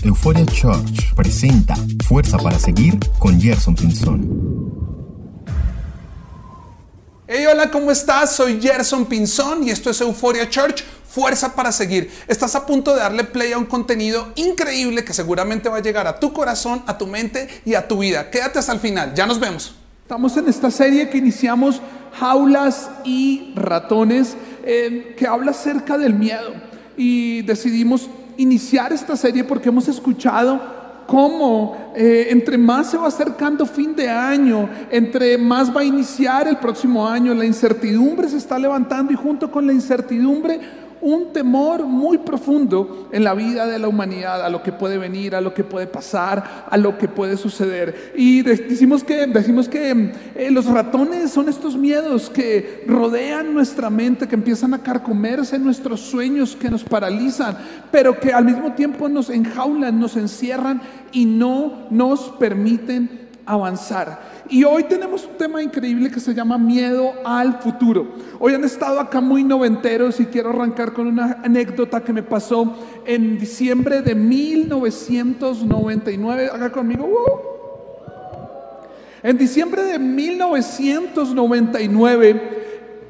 Euphoria Church presenta Fuerza para Seguir con Gerson Pinzón. Hey, hola, ¿cómo estás? Soy Gerson Pinzón y esto es Euphoria Church, Fuerza para Seguir. Estás a punto de darle play a un contenido increíble que seguramente va a llegar a tu corazón, a tu mente y a tu vida. Quédate hasta el final, ya nos vemos. Estamos en esta serie que iniciamos Jaulas y Ratones, eh, que habla acerca del miedo. Y decidimos iniciar esta serie porque hemos escuchado cómo eh, entre más se va acercando fin de año, entre más va a iniciar el próximo año, la incertidumbre se está levantando y junto con la incertidumbre un temor muy profundo en la vida de la humanidad, a lo que puede venir, a lo que puede pasar, a lo que puede suceder. Y decimos que, decimos que eh, los ratones son estos miedos que rodean nuestra mente, que empiezan a carcomerse nuestros sueños, que nos paralizan, pero que al mismo tiempo nos enjaulan, nos encierran y no nos permiten avanzar. Y hoy tenemos un tema increíble que se llama miedo al futuro. Hoy han estado acá muy noventeros y quiero arrancar con una anécdota que me pasó en diciembre de 1999. Acá conmigo. En diciembre de 1999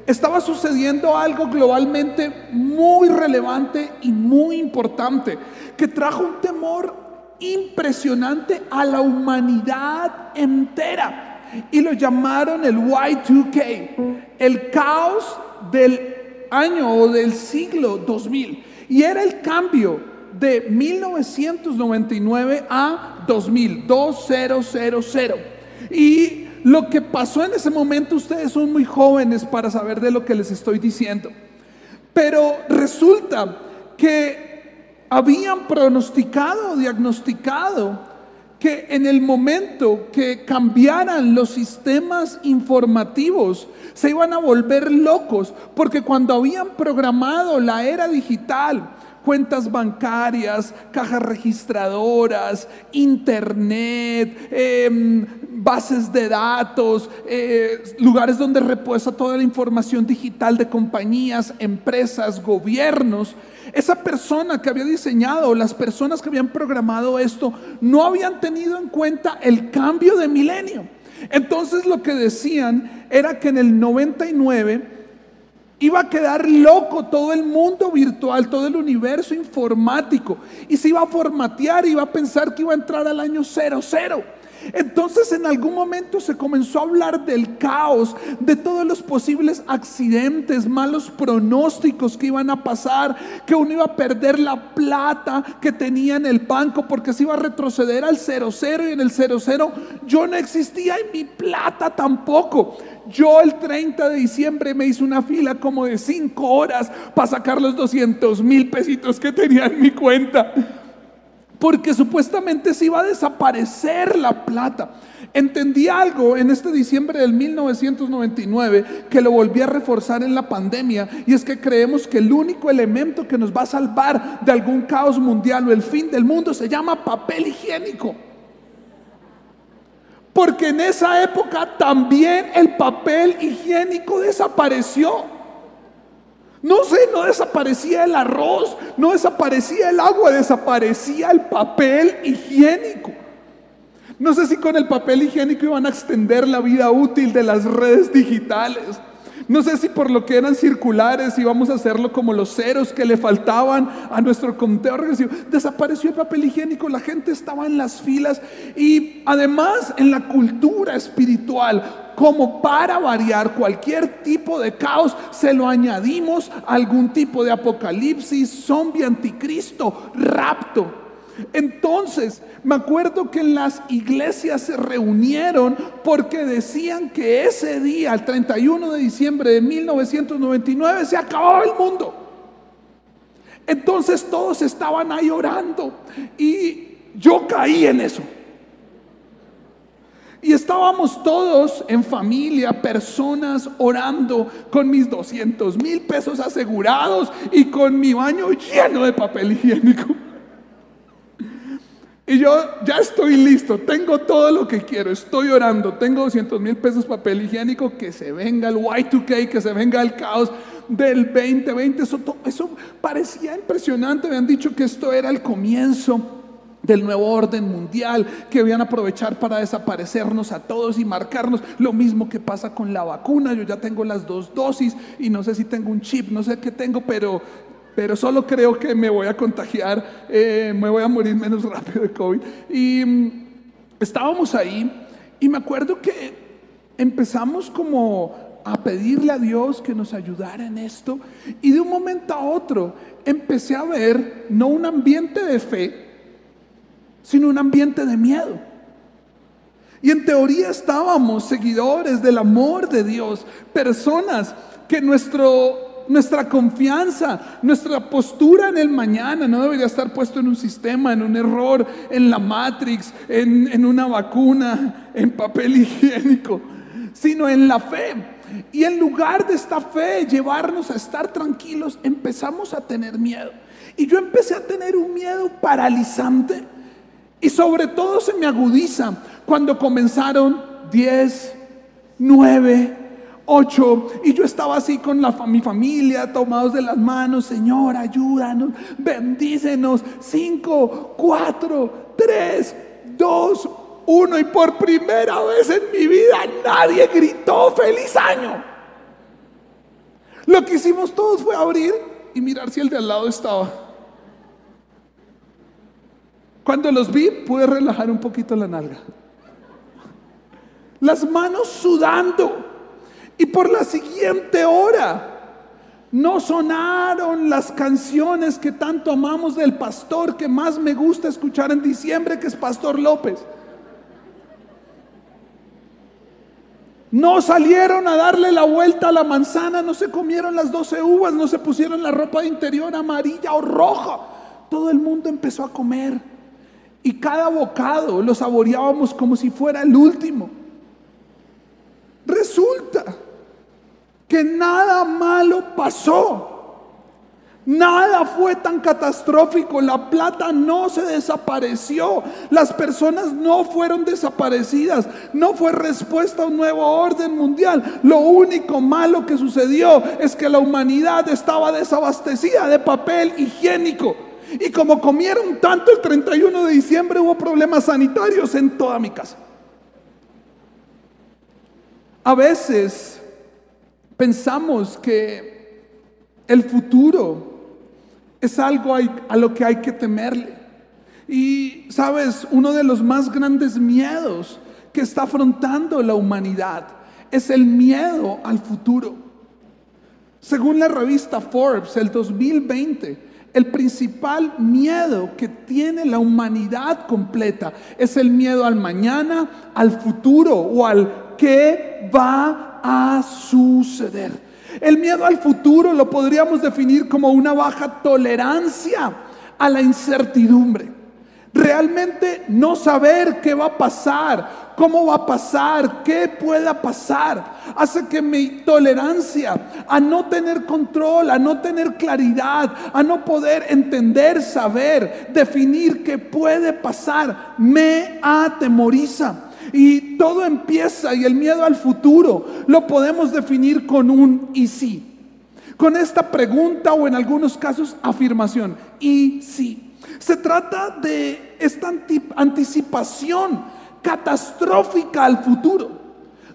estaba sucediendo algo globalmente muy relevante y muy importante que trajo un temor impresionante a la humanidad entera. Y lo llamaron el Y2K, el caos del año o del siglo 2000. Y era el cambio de 1999 a 2000, 2000. Y lo que pasó en ese momento, ustedes son muy jóvenes para saber de lo que les estoy diciendo. Pero resulta que habían pronosticado, diagnosticado que en el momento que cambiaran los sistemas informativos, se iban a volver locos, porque cuando habían programado la era digital, cuentas bancarias, cajas registradoras, internet, em, bases de datos, eh, lugares donde reposa toda la información digital de compañías, empresas, gobiernos. Esa persona que había diseñado, las personas que habían programado esto, no habían tenido en cuenta el cambio de milenio. Entonces lo que decían era que en el 99 iba a quedar loco todo el mundo virtual, todo el universo informático, y se iba a formatear, iba a pensar que iba a entrar al año 00. Entonces en algún momento se comenzó a hablar del caos, de todos los posibles accidentes, malos pronósticos que iban a pasar, que uno iba a perder la plata que tenía en el banco porque se iba a retroceder al 00 y en el 00 yo no existía y mi plata tampoco. Yo el 30 de diciembre me hice una fila como de 5 horas para sacar los 200 mil pesitos que tenía en mi cuenta porque supuestamente se iba a desaparecer la plata. Entendí algo en este diciembre del 1999 que lo volví a reforzar en la pandemia y es que creemos que el único elemento que nos va a salvar de algún caos mundial o el fin del mundo se llama papel higiénico. Porque en esa época también el papel higiénico desapareció. No sé, no desaparecía el arroz, no desaparecía el agua, desaparecía el papel higiénico. No sé si con el papel higiénico iban a extender la vida útil de las redes digitales. No sé si por lo que eran circulares íbamos a hacerlo como los ceros que le faltaban a nuestro conteo regresivo. Desapareció el papel higiénico, la gente estaba en las filas y además en la cultura espiritual como para variar cualquier tipo de caos, se lo añadimos a algún tipo de apocalipsis, zombie, anticristo, rapto. Entonces, me acuerdo que en las iglesias se reunieron porque decían que ese día, el 31 de diciembre de 1999, se acababa el mundo. Entonces todos estaban ahí orando y yo caí en eso. Y estábamos todos en familia, personas orando con mis 200 mil pesos asegurados y con mi baño lleno de papel higiénico. Y yo ya estoy listo, tengo todo lo que quiero, estoy orando, tengo 200 mil pesos papel higiénico, que se venga el Y2K, que se venga el caos del 2020. Eso, eso parecía impresionante, me han dicho que esto era el comienzo del nuevo orden mundial que van a aprovechar para desaparecernos a todos y marcarnos. Lo mismo que pasa con la vacuna. Yo ya tengo las dos dosis y no sé si tengo un chip, no sé qué tengo, pero, pero solo creo que me voy a contagiar, eh, me voy a morir menos rápido de COVID. Y mm, estábamos ahí y me acuerdo que empezamos como a pedirle a Dios que nos ayudara en esto y de un momento a otro empecé a ver no un ambiente de fe, sino un ambiente de miedo. Y en teoría estábamos seguidores del amor de Dios, personas que nuestro, nuestra confianza, nuestra postura en el mañana no debería estar puesto en un sistema, en un error, en la Matrix, en, en una vacuna, en papel higiénico, sino en la fe. Y en lugar de esta fe llevarnos a estar tranquilos, empezamos a tener miedo. Y yo empecé a tener un miedo paralizante y sobre todo se me agudiza cuando comenzaron 10, 9, 8 y yo estaba así con la, mi familia tomados de las manos, Señor, ayúdanos, bendícenos. 5, 4, 3, 2, 1 y por primera vez en mi vida nadie gritó feliz año. Lo que hicimos todos fue abrir y mirar si el de al lado estaba. Cuando los vi, pude relajar un poquito la nalga. Las manos sudando. Y por la siguiente hora no sonaron las canciones que tanto amamos del pastor que más me gusta escuchar en diciembre, que es Pastor López. No salieron a darle la vuelta a la manzana, no se comieron las 12 uvas, no se pusieron la ropa de interior amarilla o roja. Todo el mundo empezó a comer. Y cada bocado lo saboreábamos como si fuera el último. Resulta nada malo pasó. Nada fue tan catastrófico, la plata no se desapareció, las personas no fueron desaparecidas, no fue respuesta a un nuevo orden mundial. Lo único malo que sucedió es que la humanidad estaba desabastecida de papel higiénico. Y como comieron tanto el 31 de diciembre hubo problemas sanitarios en toda mi casa. A veces pensamos que el futuro es algo a lo que hay que temerle. Y sabes, uno de los más grandes miedos que está afrontando la humanidad es el miedo al futuro. Según la revista Forbes, el 2020, el principal miedo que tiene la humanidad completa es el miedo al mañana, al futuro o al qué va a suceder. El miedo al futuro lo podríamos definir como una baja tolerancia a la incertidumbre. Realmente no saber qué va a pasar, cómo va a pasar, qué pueda pasar, hace que mi tolerancia a no tener control, a no tener claridad, a no poder entender, saber, definir qué puede pasar, me atemoriza. Y todo empieza y el miedo al futuro lo podemos definir con un y sí. Con esta pregunta o en algunos casos afirmación. Y sí. Se trata de esta anticipación catastrófica al futuro.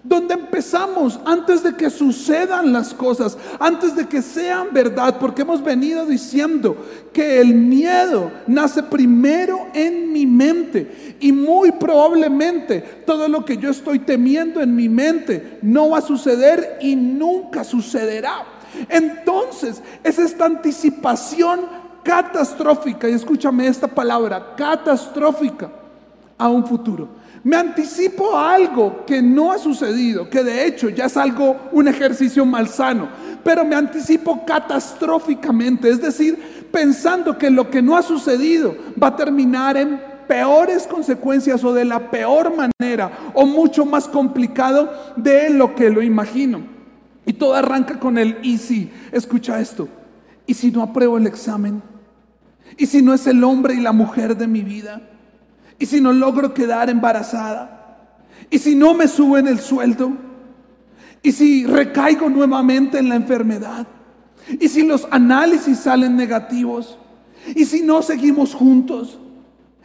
Donde empezamos antes de que sucedan las cosas, antes de que sean verdad, porque hemos venido diciendo que el miedo nace primero en mi mente y muy probablemente todo lo que yo estoy temiendo en mi mente no va a suceder y nunca sucederá. Entonces es esta anticipación catastrófica, y escúchame esta palabra, catastrófica a un futuro. Me anticipo a algo que no ha sucedido, que de hecho ya es algo, un ejercicio malsano, pero me anticipo catastróficamente, es decir, pensando que lo que no ha sucedido va a terminar en peores consecuencias o de la peor manera o mucho más complicado de lo que lo imagino. Y todo arranca con el y si, escucha esto, y si no apruebo el examen, y si no es el hombre y la mujer de mi vida, ¿Y si no logro quedar embarazada? ¿Y si no me suben el sueldo? ¿Y si recaigo nuevamente en la enfermedad? ¿Y si los análisis salen negativos? ¿Y si no seguimos juntos?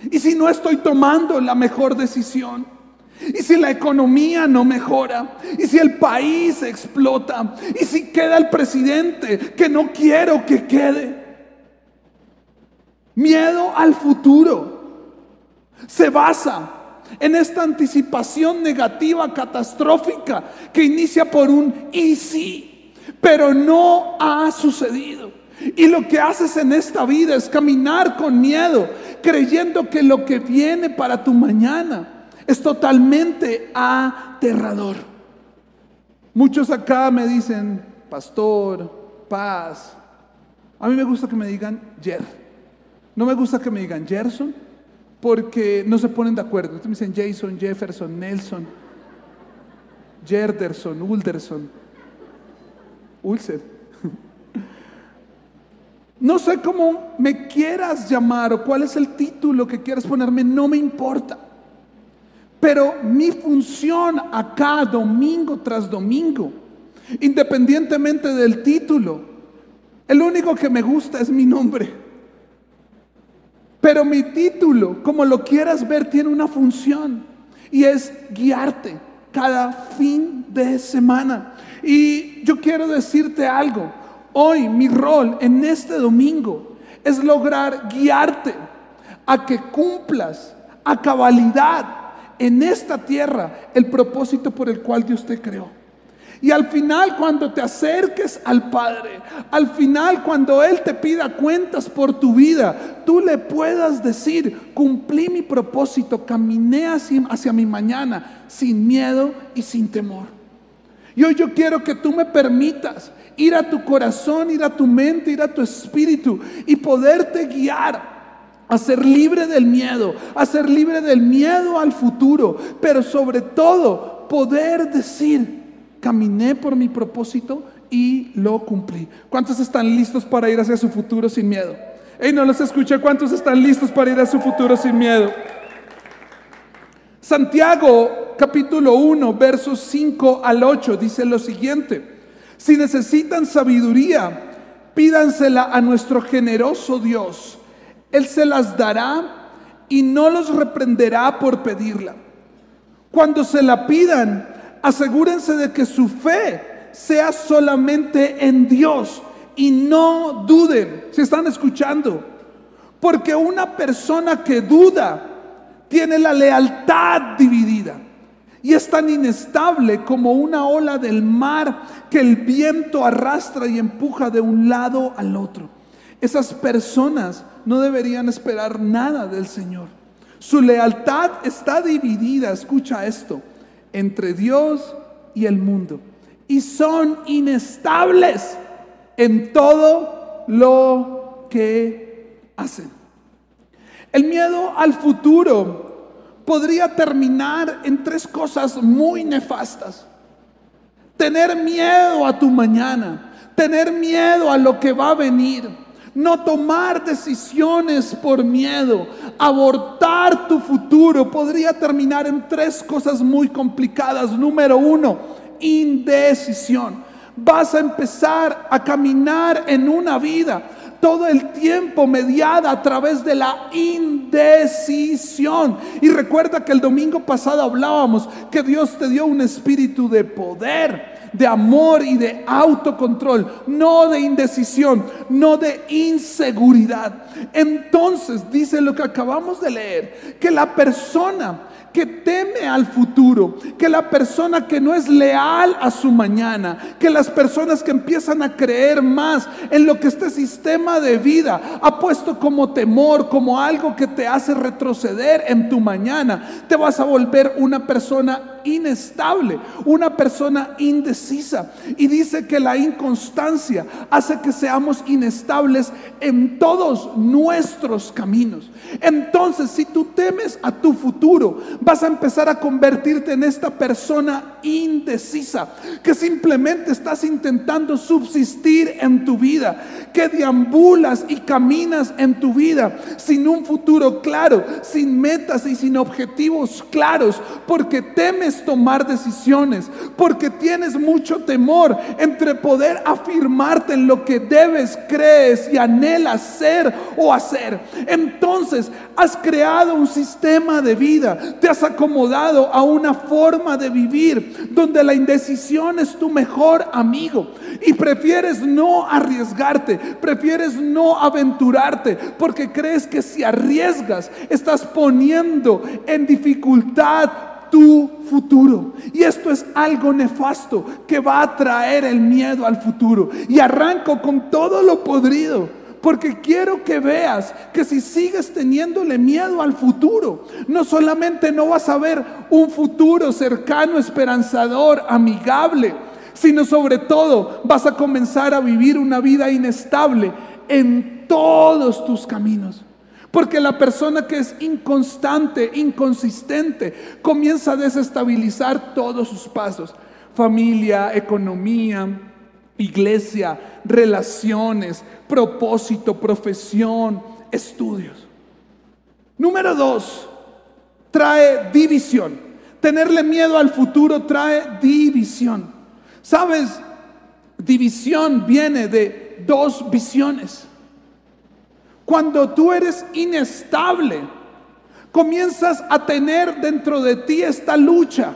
¿Y si no estoy tomando la mejor decisión? ¿Y si la economía no mejora? ¿Y si el país explota? ¿Y si queda el presidente que no quiero que quede? Miedo al futuro se basa en esta anticipación negativa, catastrófica, que inicia por un y sí, pero no ha sucedido. Y lo que haces en esta vida es caminar con miedo, creyendo que lo que viene para tu mañana es totalmente aterrador. Muchos acá me dicen, pastor, paz. A mí me gusta que me digan Jer. No me gusta que me digan Gerson porque no se ponen de acuerdo. Ustedes me dicen Jason, Jefferson, Nelson, Jerderson, Ulderson, Ulcer. No sé cómo me quieras llamar o cuál es el título que quieras ponerme, no me importa. Pero mi función acá, domingo tras domingo, independientemente del título, el único que me gusta es mi nombre. Pero mi título, como lo quieras ver, tiene una función y es guiarte cada fin de semana. Y yo quiero decirte algo. Hoy mi rol en este domingo es lograr guiarte a que cumplas a cabalidad en esta tierra el propósito por el cual Dios te creó. Y al final cuando te acerques al Padre, al final cuando Él te pida cuentas por tu vida, tú le puedas decir, cumplí mi propósito, caminé hacia, hacia mi mañana sin miedo y sin temor. Y hoy yo quiero que tú me permitas ir a tu corazón, ir a tu mente, ir a tu espíritu y poderte guiar a ser libre del miedo, a ser libre del miedo al futuro, pero sobre todo poder decir, caminé por mi propósito y lo cumplí. ¿Cuántos están listos para ir hacia su futuro sin miedo? Hey, no los escuché. ¿Cuántos están listos para ir a su futuro sin miedo? Santiago capítulo 1, versos 5 al 8 dice lo siguiente. Si necesitan sabiduría, pídansela a nuestro generoso Dios. Él se las dará y no los reprenderá por pedirla. Cuando se la pidan, asegúrense de que su fe sea solamente en Dios y no duden. Si están escuchando, porque una persona que duda tiene la lealtad dividida y es tan inestable como una ola del mar que el viento arrastra y empuja de un lado al otro. Esas personas no deberían esperar nada del Señor. Su lealtad está dividida, escucha esto, entre Dios y el mundo. Y son inestables en todo lo que hacen. El miedo al futuro podría terminar en tres cosas muy nefastas. Tener miedo a tu mañana, tener miedo a lo que va a venir, no tomar decisiones por miedo, abortar tu futuro, podría terminar en tres cosas muy complicadas. Número uno, indecisión. Vas a empezar a caminar en una vida todo el tiempo mediada a través de la indecisión. Y recuerda que el domingo pasado hablábamos que Dios te dio un espíritu de poder, de amor y de autocontrol, no de indecisión, no de inseguridad. Entonces dice lo que acabamos de leer, que la persona que teme al futuro, que la persona que no es leal a su mañana, que las personas que empiezan a creer más en lo que este sistema de vida ha puesto como temor, como algo que te hace retroceder en tu mañana, te vas a volver una persona inestable, una persona indecisa. Y dice que la inconstancia hace que seamos inestables en todos nuestros caminos. Entonces, si tú temes a tu futuro, vas a empezar a convertirte en esta persona indecisa, que simplemente estás intentando subsistir en tu vida, que deambulas y caminas en tu vida sin un futuro claro, sin metas y sin objetivos claros, porque temes tomar decisiones, porque tienes mucho temor entre poder afirmarte en lo que debes, crees y anhelas ser o hacer. Entonces has creado un sistema de vida, te has acomodado a una forma de vivir donde la indecisión es tu mejor amigo y prefieres no arriesgarte, prefieres no aventurarte, porque crees que si arriesgas estás poniendo en dificultad tu futuro. Y esto es algo nefasto que va a traer el miedo al futuro. Y arranco con todo lo podrido. Porque quiero que veas que si sigues teniéndole miedo al futuro, no solamente no vas a ver un futuro cercano, esperanzador, amigable, sino sobre todo vas a comenzar a vivir una vida inestable en todos tus caminos. Porque la persona que es inconstante, inconsistente, comienza a desestabilizar todos sus pasos. Familia, economía, iglesia, relaciones, propósito, profesión, estudios. Número dos, trae división. Tenerle miedo al futuro trae división. ¿Sabes? División viene de dos visiones. Cuando tú eres inestable, comienzas a tener dentro de ti esta lucha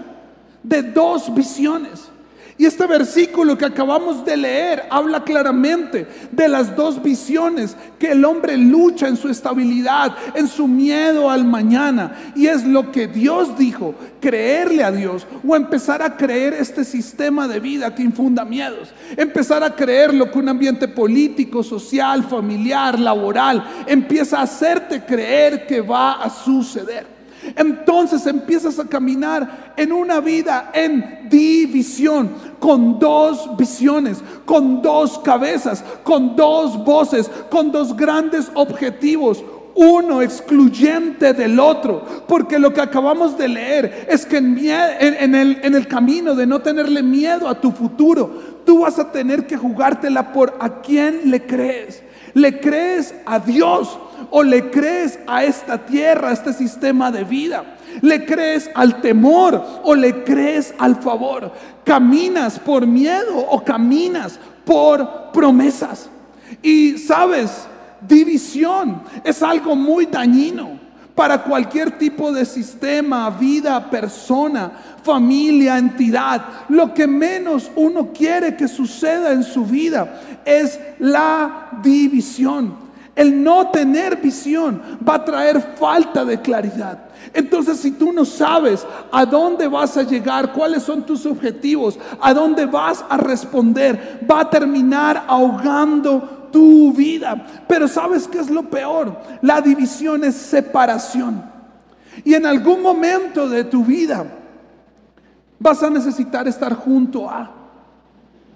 de dos visiones. Y este versículo que acabamos de leer habla claramente de las dos visiones que el hombre lucha en su estabilidad, en su miedo al mañana. Y es lo que Dios dijo, creerle a Dios o empezar a creer este sistema de vida que infunda miedos. Empezar a creer lo que un ambiente político, social, familiar, laboral empieza a hacerte creer que va a suceder. Entonces empiezas a caminar en una vida en división, con dos visiones, con dos cabezas, con dos voces, con dos grandes objetivos uno excluyente del otro. Porque lo que acabamos de leer es que en, el, el, camino de no tenerle miedo a tu futuro, tú vas a tener que jugártela por a quién le crees. ¿Le crees a Dios o le crees a esta tierra, a este sistema de vida? ¿Le crees al temor o le crees al favor? ¿Caminas por miedo o caminas por promesas? Y sabes, división es algo muy dañino para cualquier tipo de sistema, vida, persona, familia, entidad. Lo que menos uno quiere que suceda en su vida es la división. El no tener visión va a traer falta de claridad. Entonces, si tú no sabes a dónde vas a llegar, cuáles son tus objetivos, a dónde vas a responder, va a terminar ahogando tu vida. Pero ¿sabes qué es lo peor? La división es separación. Y en algún momento de tu vida vas a necesitar estar junto a.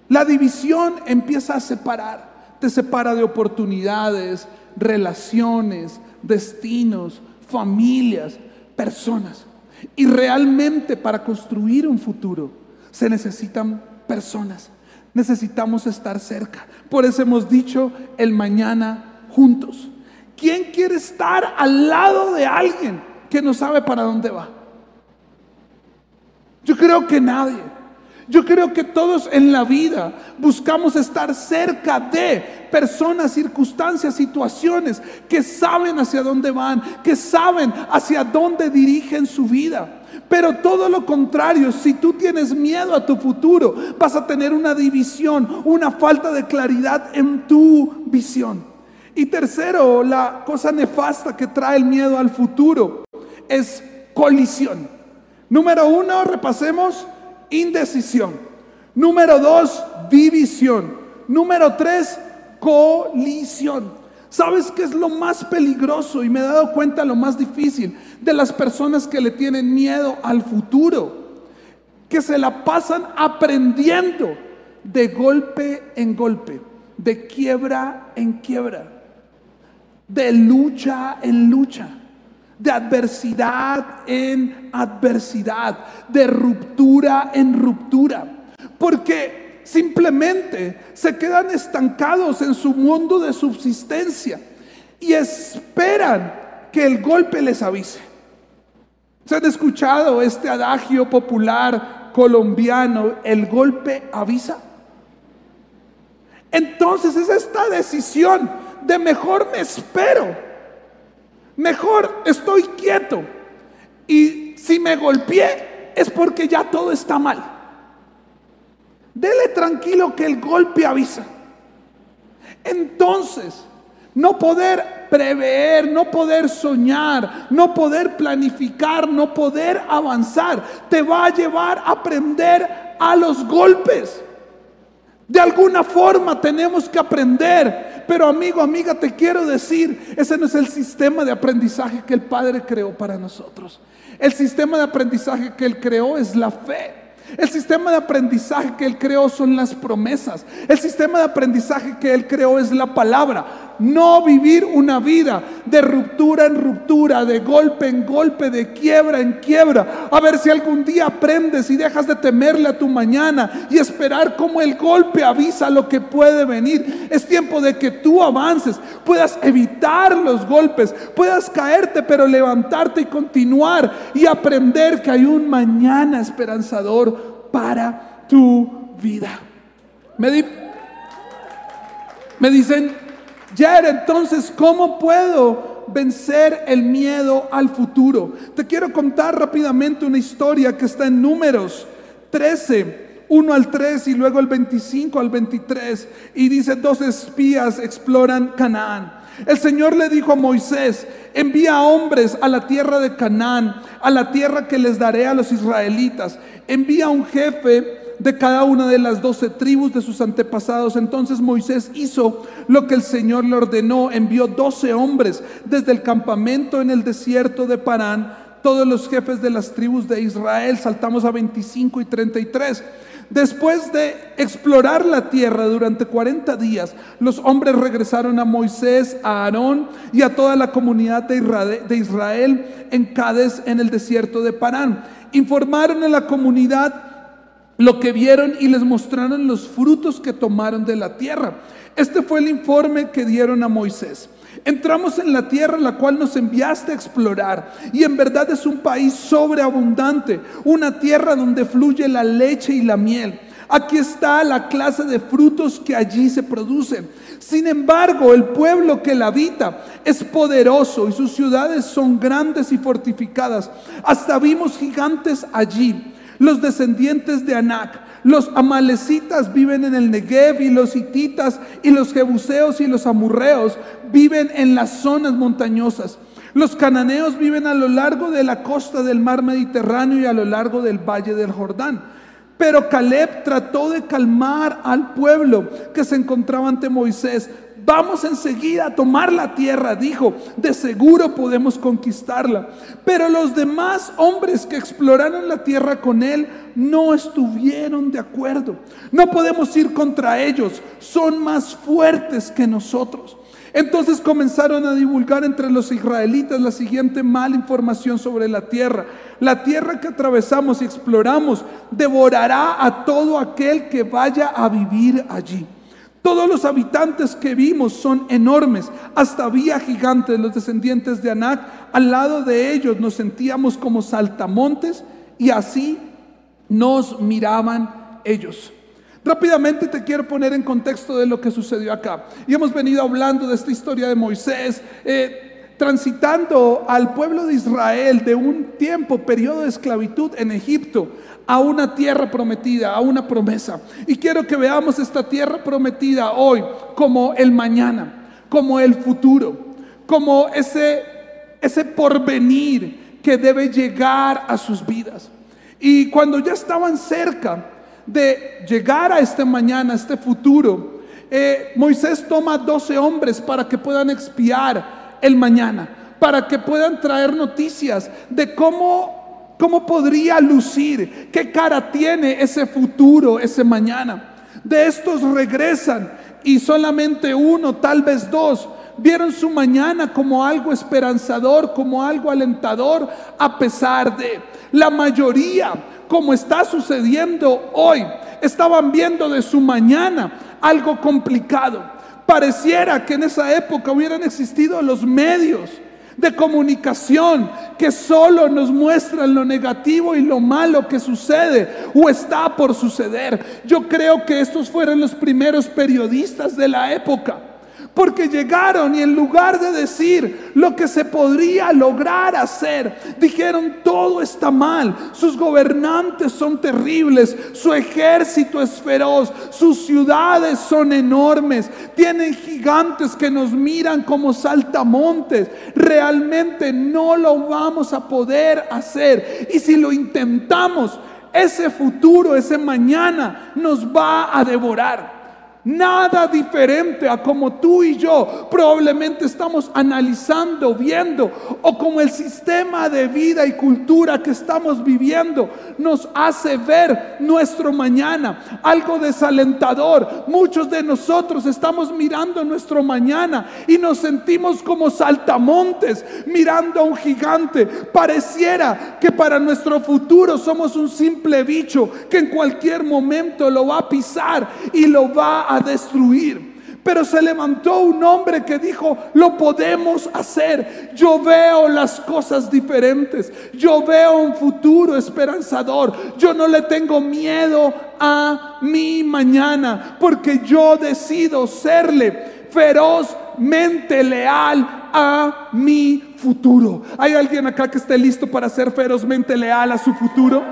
La división empieza a separar te separa de oportunidades, relaciones, destinos, familias, personas. Y realmente para construir un futuro se necesitan personas. Necesitamos estar cerca. Por eso hemos dicho el mañana juntos. ¿Quién quiere estar al lado de alguien que no sabe para dónde va? Yo creo que nadie. Yo creo que todos en la vida buscamos estar cerca de personas, circunstancias, situaciones que saben hacia dónde van, que saben hacia dónde dirigen su vida. Pero todo lo contrario, si tú tienes miedo a tu futuro, vas a tener una división, una falta de claridad en tu visión. Y tercero, la cosa nefasta que trae el miedo al futuro es colisión. Número uno, repasemos indecisión. Número dos, división. Número tres, colisión. ¿Sabes qué es lo más peligroso? Y me he dado cuenta lo más difícil de las personas que le tienen miedo al futuro. Que se la pasan aprendiendo de golpe en golpe, de quiebra en quiebra, de lucha en lucha de adversidad en adversidad, de ruptura en ruptura. Porque simplemente se quedan estancados en su mundo de subsistencia y esperan que el golpe les avise. ¿Se han escuchado este adagio popular colombiano, el golpe avisa? Entonces es esta decisión de mejor me espero, mejor estoy quieto y si me golpeé es porque ya todo está mal. Dele tranquilo que el golpe avisa. Entonces, no poder prever, no poder soñar, no poder planificar, no poder avanzar, te va a llevar a aprender a los golpes. De alguna forma tenemos que aprender. Pero amigo, amiga, te quiero decir, ese no es el sistema de aprendizaje que el Padre creó para nosotros. El sistema de aprendizaje que Él creó es la fe. El sistema de aprendizaje que Él creó son las promesas. El sistema de aprendizaje que Él creó es la palabra. No vivir una vida de ruptura en ruptura, de golpe en golpe, de quiebra en quiebra. A ver si algún día aprendes y dejas de temerle a tu mañana y esperar como el golpe avisa lo que puede venir. Es tiempo de que tú avances, puedas evitar los golpes, puedas caerte pero levantarte y continuar y aprender que hay un mañana esperanzador para tu vida. Me, dicen, Jer, entonces, ¿cómo puedo vencer el miedo al futuro? Te quiero contar rápidamente una historia que está en números 13. 1 al 3 y luego el 25 al 23. Y dice, dos espías exploran Canaán. El Señor le dijo a Moisés, envía hombres a la tierra de Canaán, a la tierra que les daré a los israelitas. Envía un jefe de cada una de las doce tribus de sus antepasados. Entonces Moisés hizo lo que el Señor le ordenó, envió doce hombres desde el campamento en el desierto de Parán, todos los jefes de las tribus de Israel, saltamos a 25 y 33. Después de explorar la tierra durante 40 días, los hombres regresaron a Moisés, a Aarón y a toda la comunidad de Israel en Cádiz, en el desierto de Parán. Informaron a la comunidad lo que vieron y les mostraron los frutos que tomaron de la tierra. Este fue el informe que dieron a Moisés. Entramos en la tierra la cual nos enviaste a explorar y en verdad es un país sobreabundante, una tierra donde fluye la leche y la miel. Aquí está la clase de frutos que allí se producen. Sin embargo, el pueblo que la habita es poderoso y sus ciudades son grandes y fortificadas. Hasta vimos gigantes allí los descendientes de Anac. Los amalecitas viven en el Negev y los hititas y los jebuseos y los amurreos viven en las zonas montañosas. Los cananeos viven a lo largo de la costa del mar Mediterráneo y a lo largo del valle del Jordán. Pero Caleb trató de calmar al pueblo que se encontraba ante Moisés. Vamos enseguida a tomar la tierra, dijo, de seguro podemos conquistarla. Pero los demás hombres que exploraron la tierra con él no estuvieron de acuerdo. No podemos ir contra ellos, son más fuertes que nosotros. Entonces comenzaron a divulgar entre los israelitas la siguiente mala información sobre la tierra. La tierra que atravesamos y exploramos devorará a todo aquel que vaya a vivir allí. Todos los habitantes que vimos son enormes. Hasta había gigantes, los descendientes de Anac. Al lado de ellos nos sentíamos como saltamontes y así nos miraban ellos. Rápidamente te quiero poner en contexto de lo que sucedió acá. Y hemos venido hablando de esta historia de Moisés. Eh, transitando al pueblo de Israel de un tiempo, periodo de esclavitud en Egipto, a una tierra prometida, a una promesa. Y quiero que veamos esta tierra prometida hoy como el mañana, como el futuro, como ese, ese porvenir que debe llegar a sus vidas. Y cuando ya estaban cerca de llegar a este mañana, a este futuro, eh, Moisés toma 12 hombres para que puedan expiar el mañana, para que puedan traer noticias de cómo ¿Cómo podría lucir? ¿Qué cara tiene ese futuro, ese mañana? De estos regresan y solamente uno, tal vez dos, vieron su mañana como algo esperanzador, como algo alentador, a pesar de la mayoría, como está sucediendo hoy, estaban viendo de su mañana algo complicado. Pareciera que en esa época hubieran existido los medios de comunicación que solo nos muestran lo negativo y lo malo que sucede o está por suceder. Yo creo que estos fueron los primeros periodistas de la época. Porque llegaron y en lugar de decir lo que se podría lograr hacer, dijeron todo está mal, sus gobernantes son terribles, su ejército es feroz, sus ciudades son enormes, tienen gigantes que nos miran como saltamontes, realmente no lo vamos a poder hacer. Y si lo intentamos, ese futuro, ese mañana nos va a devorar. Nada diferente a como tú y yo probablemente estamos analizando, viendo, o como el sistema de vida y cultura que estamos viviendo nos hace ver nuestro mañana. Algo desalentador. Muchos de nosotros estamos mirando nuestro mañana y nos sentimos como saltamontes mirando a un gigante. Pareciera que para nuestro futuro somos un simple bicho que en cualquier momento lo va a pisar y lo va a a destruir. Pero se levantó un hombre que dijo, lo podemos hacer. Yo veo las cosas diferentes. Yo veo un futuro esperanzador. Yo no le tengo miedo a mi mañana porque yo decido serle ferozmente leal a mi futuro. ¿Hay alguien acá que esté listo para ser ferozmente leal a su futuro?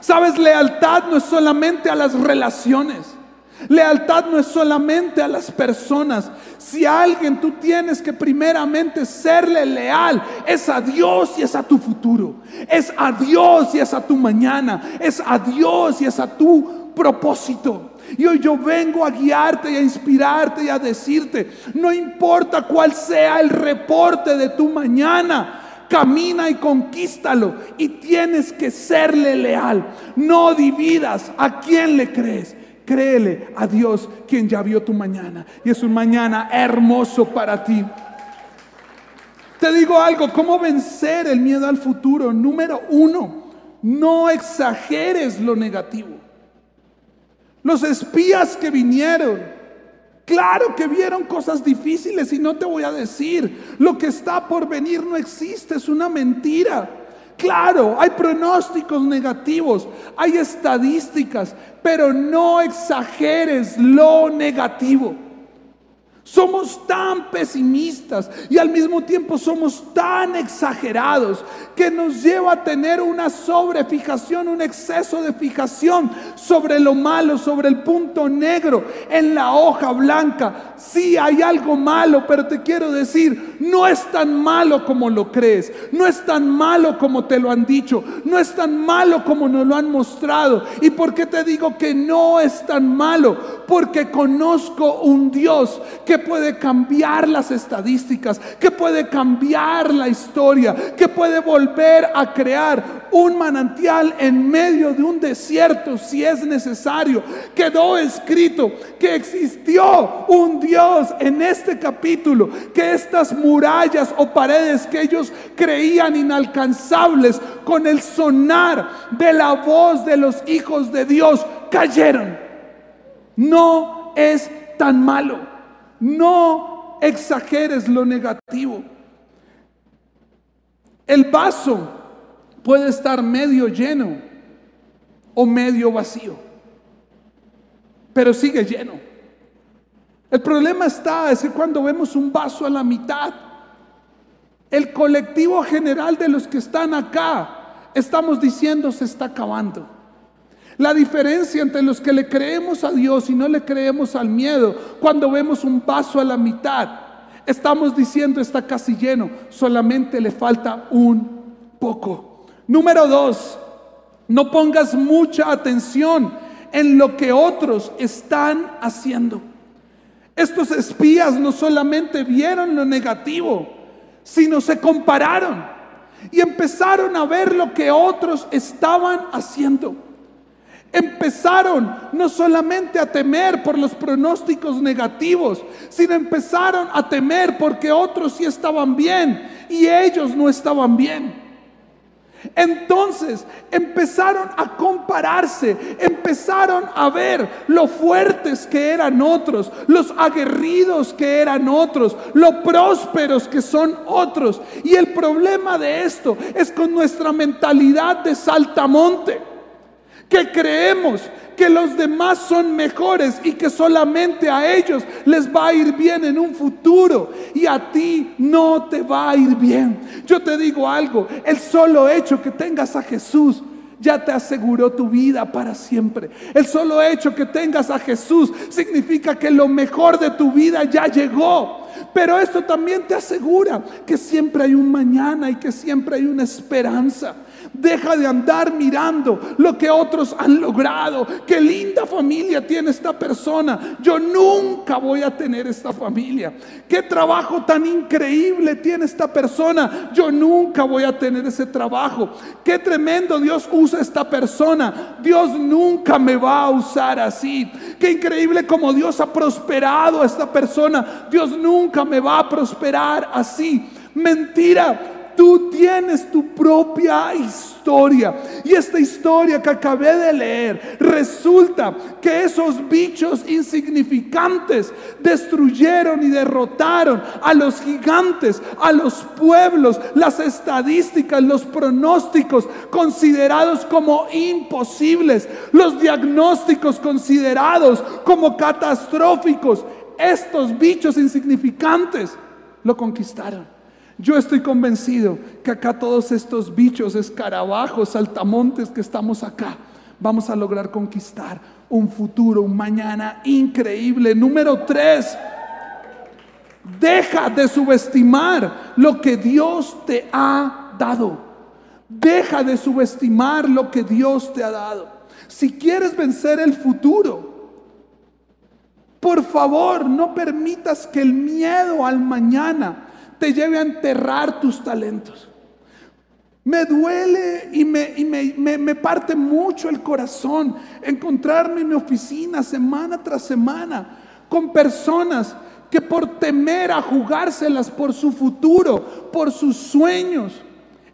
Sabes, lealtad no es solamente a las relaciones. Lealtad no es solamente a las personas. Si a alguien tú tienes que primeramente serle leal, es a Dios y es a tu futuro. Es a Dios y es a tu mañana. Es a Dios y es a tu propósito. Y hoy yo vengo a guiarte y a inspirarte y a decirte, no importa cuál sea el reporte de tu mañana, camina y conquístalo. Y tienes que serle leal. No dividas a quién le crees. Créele a Dios quien ya vio tu mañana. Y es un mañana hermoso para ti. Te digo algo, ¿cómo vencer el miedo al futuro? Número uno, no exageres lo negativo. Los espías que vinieron, claro que vieron cosas difíciles y no te voy a decir, lo que está por venir no existe, es una mentira. Claro, hay pronósticos negativos, hay estadísticas, pero no exageres lo negativo. Somos tan pesimistas y al mismo tiempo somos tan exagerados que nos lleva a tener una sobrefijación, un exceso de fijación sobre lo malo, sobre el punto negro en la hoja blanca. Sí hay algo malo, pero te quiero decir, no es tan malo como lo crees, no es tan malo como te lo han dicho, no es tan malo como nos lo han mostrado. ¿Y por qué te digo que no es tan malo? Porque conozco un Dios que puede cambiar las estadísticas, que puede cambiar la historia, que puede volver a crear un manantial en medio de un desierto si es necesario. Quedó escrito que existió un Dios en este capítulo, que estas murallas o paredes que ellos creían inalcanzables con el sonar de la voz de los hijos de Dios cayeron. No es tan malo. No exageres lo negativo. El vaso puede estar medio lleno o medio vacío, pero sigue lleno. El problema está es que cuando vemos un vaso a la mitad, el colectivo general de los que están acá, estamos diciendo se está acabando. La diferencia entre los que le creemos a Dios y no le creemos al miedo, cuando vemos un vaso a la mitad, estamos diciendo está casi lleno, solamente le falta un poco. Número dos, no pongas mucha atención en lo que otros están haciendo. Estos espías no solamente vieron lo negativo, sino se compararon y empezaron a ver lo que otros estaban haciendo. Empezaron no solamente a temer por los pronósticos negativos, sino empezaron a temer porque otros sí estaban bien y ellos no estaban bien. Entonces empezaron a compararse, empezaron a ver lo fuertes que eran otros, los aguerridos que eran otros, lo prósperos que son otros. Y el problema de esto es con nuestra mentalidad de saltamonte, que creemos que los demás son mejores y que solamente a ellos les va a ir bien en un futuro y a ti no te va a ir bien. Yo te digo algo, el solo hecho que tengas a Jesús ya te aseguró tu vida para siempre. El solo hecho que tengas a Jesús significa que lo mejor de tu vida ya llegó. Pero esto también te asegura que siempre hay un mañana y que siempre hay una esperanza. Deja de andar mirando lo que otros han logrado. Qué linda familia tiene esta persona. Yo nunca voy a tener esta familia. Qué trabajo tan increíble tiene esta persona. Yo nunca voy a tener ese trabajo. Qué tremendo Dios usa esta persona. Dios nunca me va a usar así. Qué increíble como Dios ha prosperado a esta persona. Dios nunca me va a prosperar así. Mentira. Tú tienes tu propia historia. Y esta historia que acabé de leer, resulta que esos bichos insignificantes destruyeron y derrotaron a los gigantes, a los pueblos, las estadísticas, los pronósticos considerados como imposibles, los diagnósticos considerados como catastróficos. Estos bichos insignificantes lo conquistaron. Yo estoy convencido que acá todos estos bichos, escarabajos, saltamontes que estamos acá, vamos a lograr conquistar un futuro, un mañana increíble. Número tres, deja de subestimar lo que Dios te ha dado. Deja de subestimar lo que Dios te ha dado. Si quieres vencer el futuro, por favor, no permitas que el miedo al mañana te lleve a enterrar tus talentos. Me duele y, me, y me, me, parte mucho el corazón encontrarme en mi oficina semana tras semana con personas que por temer a jugárselas por su futuro, por sus sueños,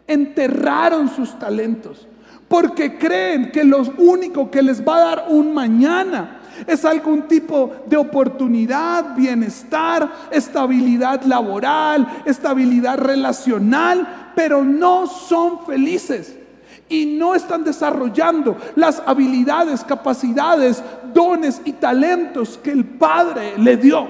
enterraron sus talentos. Porque creen que lo único que les va a dar un mañana es algún tipo de oportunidad, bienestar, estabilidad laboral, estabilidad relacional, pero no son felices y no están desarrollando las habilidades, capacidades, dones y talentos que el Padre le dio.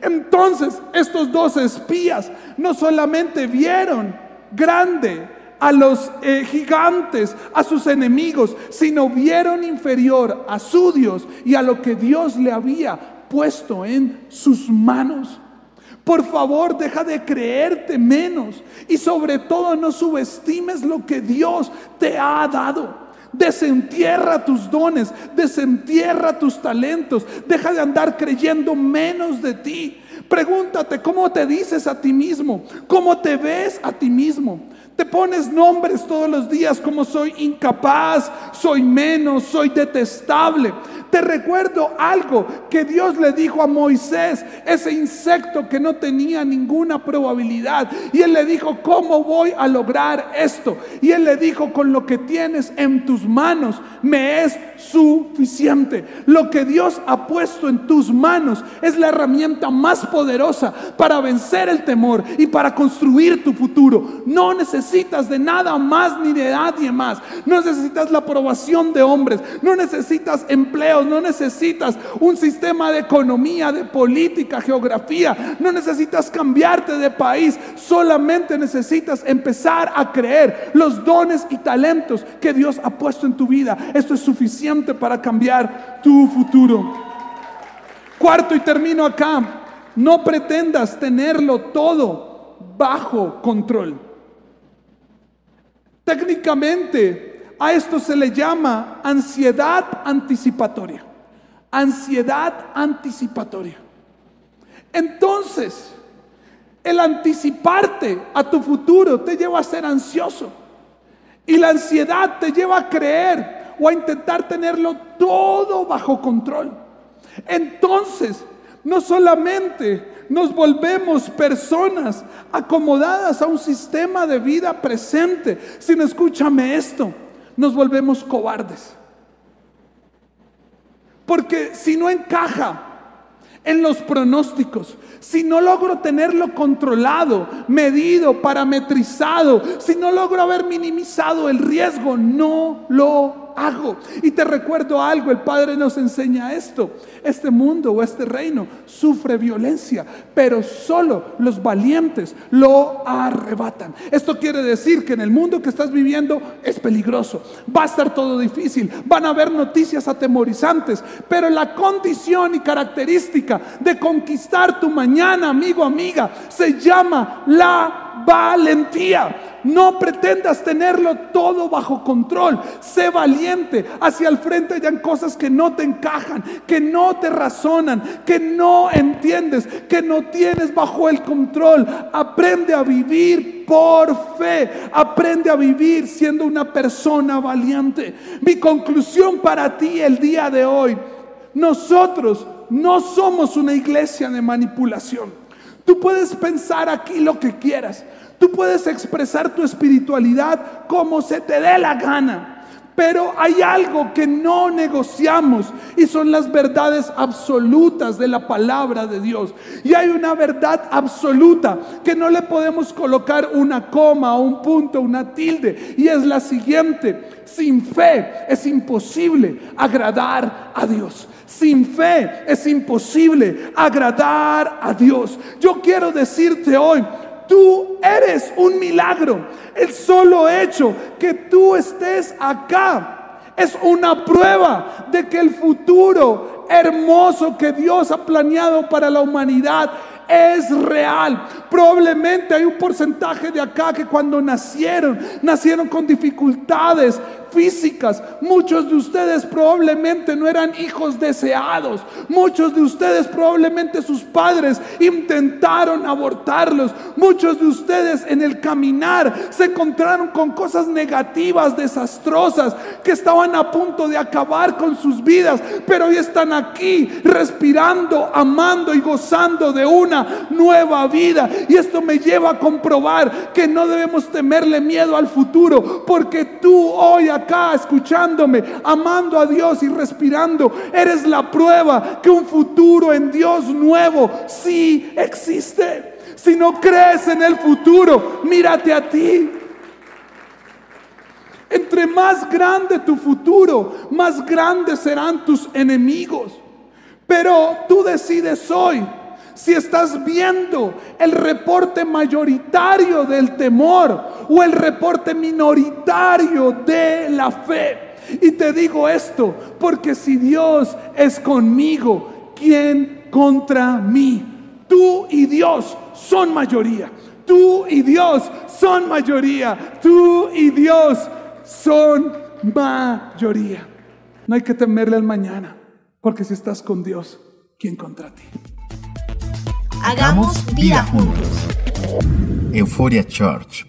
Entonces estos dos espías no solamente vieron grande a los eh, gigantes, a sus enemigos, sino vieron inferior a su Dios y a lo que Dios le había puesto en sus manos. Por favor, deja de creerte menos y sobre todo no subestimes lo que Dios te ha dado. Desentierra tus dones, desentierra tus talentos, deja de andar creyendo menos de ti. Pregúntate cómo te dices a ti mismo, cómo te ves a ti mismo. Te pones nombres todos los días como soy incapaz, soy menos, soy detestable. Te recuerdo algo que Dios le dijo a Moisés, ese insecto que no tenía ninguna probabilidad. Y él le dijo, ¿cómo voy a lograr esto? Y él le dijo, con lo que tienes en tus manos me es suficiente. Lo que Dios ha puesto en tus manos es la herramienta más poderosa para vencer el temor y para construir tu futuro. No necesitas de nada más ni de nadie más. No necesitas la aprobación de hombres. No necesitas empleos no necesitas un sistema de economía, de política, geografía, no necesitas cambiarte de país, solamente necesitas empezar a creer los dones y talentos que Dios ha puesto en tu vida. Esto es suficiente para cambiar tu futuro. Cuarto y termino acá, no pretendas tenerlo todo bajo control. Técnicamente, a esto se le llama ansiedad anticipatoria. Ansiedad anticipatoria. Entonces, el anticiparte a tu futuro te lleva a ser ansioso. Y la ansiedad te lleva a creer o a intentar tenerlo todo bajo control. Entonces, no solamente nos volvemos personas acomodadas a un sistema de vida presente. Si no escúchame esto, nos volvemos cobardes. Porque si no encaja en los pronósticos, si no logro tenerlo controlado, medido, parametrizado, si no logro haber minimizado el riesgo, no lo hago. Y te recuerdo algo, el Padre nos enseña esto. Este mundo o este reino sufre violencia, pero solo los valientes lo arrebatan. Esto quiere decir que en el mundo que estás viviendo es peligroso. Va a estar todo difícil, van a haber noticias atemorizantes, pero la condición y característica de conquistar tu mañana, amigo, amiga, se llama la valentía. No pretendas tenerlo todo bajo control. Sé valiente. Hacia el frente hayan cosas que no te encajan, que no te razonan, que no entiendes, que no tienes bajo el control. Aprende a vivir por fe. Aprende a vivir siendo una persona valiente. Mi conclusión para ti el día de hoy. Nosotros no somos una iglesia de manipulación. Tú puedes pensar aquí lo que quieras. Tú puedes expresar tu espiritualidad como se te dé la gana. Pero hay algo que no negociamos y son las verdades absolutas de la palabra de Dios. Y hay una verdad absoluta que no le podemos colocar una coma, un punto, una tilde. Y es la siguiente. Sin fe es imposible agradar a Dios. Sin fe es imposible agradar a Dios. Yo quiero decirte hoy, Tú eres un milagro. El solo hecho que tú estés acá es una prueba de que el futuro hermoso que Dios ha planeado para la humanidad es real. Probablemente hay un porcentaje de acá que cuando nacieron, nacieron con dificultades físicas. Muchos de ustedes probablemente no eran hijos deseados. Muchos de ustedes probablemente sus padres intentaron abortarlos. Muchos de ustedes en el caminar se encontraron con cosas negativas, desastrosas, que estaban a punto de acabar con sus vidas. Pero hoy están aquí respirando, amando y gozando de una nueva vida. Y esto me lleva a comprobar que no debemos temerle miedo al futuro, porque tú hoy acá escuchándome, amando a Dios y respirando, eres la prueba que un futuro en Dios nuevo sí existe. Si no crees en el futuro, mírate a ti. Entre más grande tu futuro, más grandes serán tus enemigos. Pero tú decides hoy si estás viendo el reporte mayoritario del temor o el reporte minoritario de la fe. Y te digo esto, porque si Dios es conmigo, ¿quién contra mí? Tú y Dios son mayoría. Tú y Dios son mayoría. Tú y Dios son mayoría. No hay que temerle al mañana, porque si estás con Dios, ¿quién contra ti? Hagamos vida juntos. Euphoria Church